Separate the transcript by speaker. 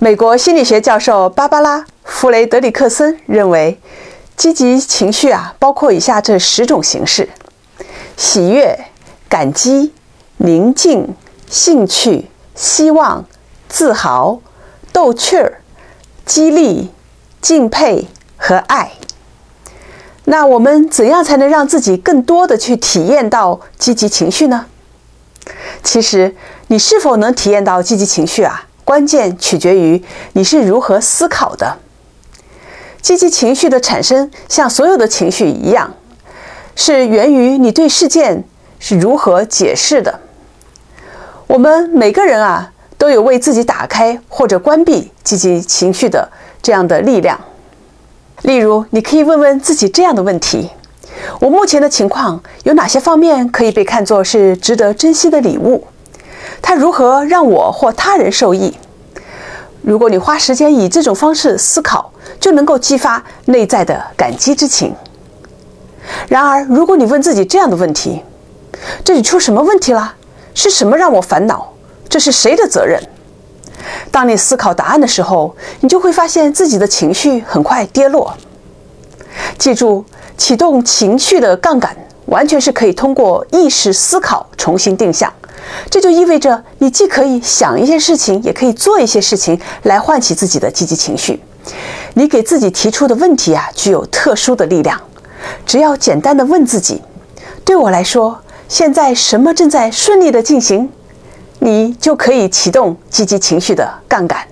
Speaker 1: 美国心理学教授芭芭拉·弗雷德里克森认为，积极情绪啊，包括以下这十种形式：喜悦、感激、宁静、兴趣、希望、自豪、逗趣儿、激励、敬佩和爱。那我们怎样才能让自己更多的去体验到积极情绪呢？其实，你是否能体验到积极情绪啊？关键取决于你是如何思考的。积极情绪的产生，像所有的情绪一样，是源于你对事件是如何解释的。我们每个人啊，都有为自己打开或者关闭积极情绪的这样的力量。例如，你可以问问自己这样的问题：我目前的情况有哪些方面可以被看作是值得珍惜的礼物？它如何让我或他人受益？如果你花时间以这种方式思考，就能够激发内在的感激之情。然而，如果你问自己这样的问题：“这里出什么问题了？是什么让我烦恼？这是谁的责任？”当你思考答案的时候，你就会发现自己的情绪很快跌落。记住，启动情绪的杠杆完全是可以通过意识思考重新定向。这就意味着，你既可以想一些事情，也可以做一些事情来唤起自己的积极情绪。你给自己提出的问题啊，具有特殊的力量。只要简单的问自己：“对我来说，现在什么正在顺利的进行？”你就可以启动积极情绪的杠杆。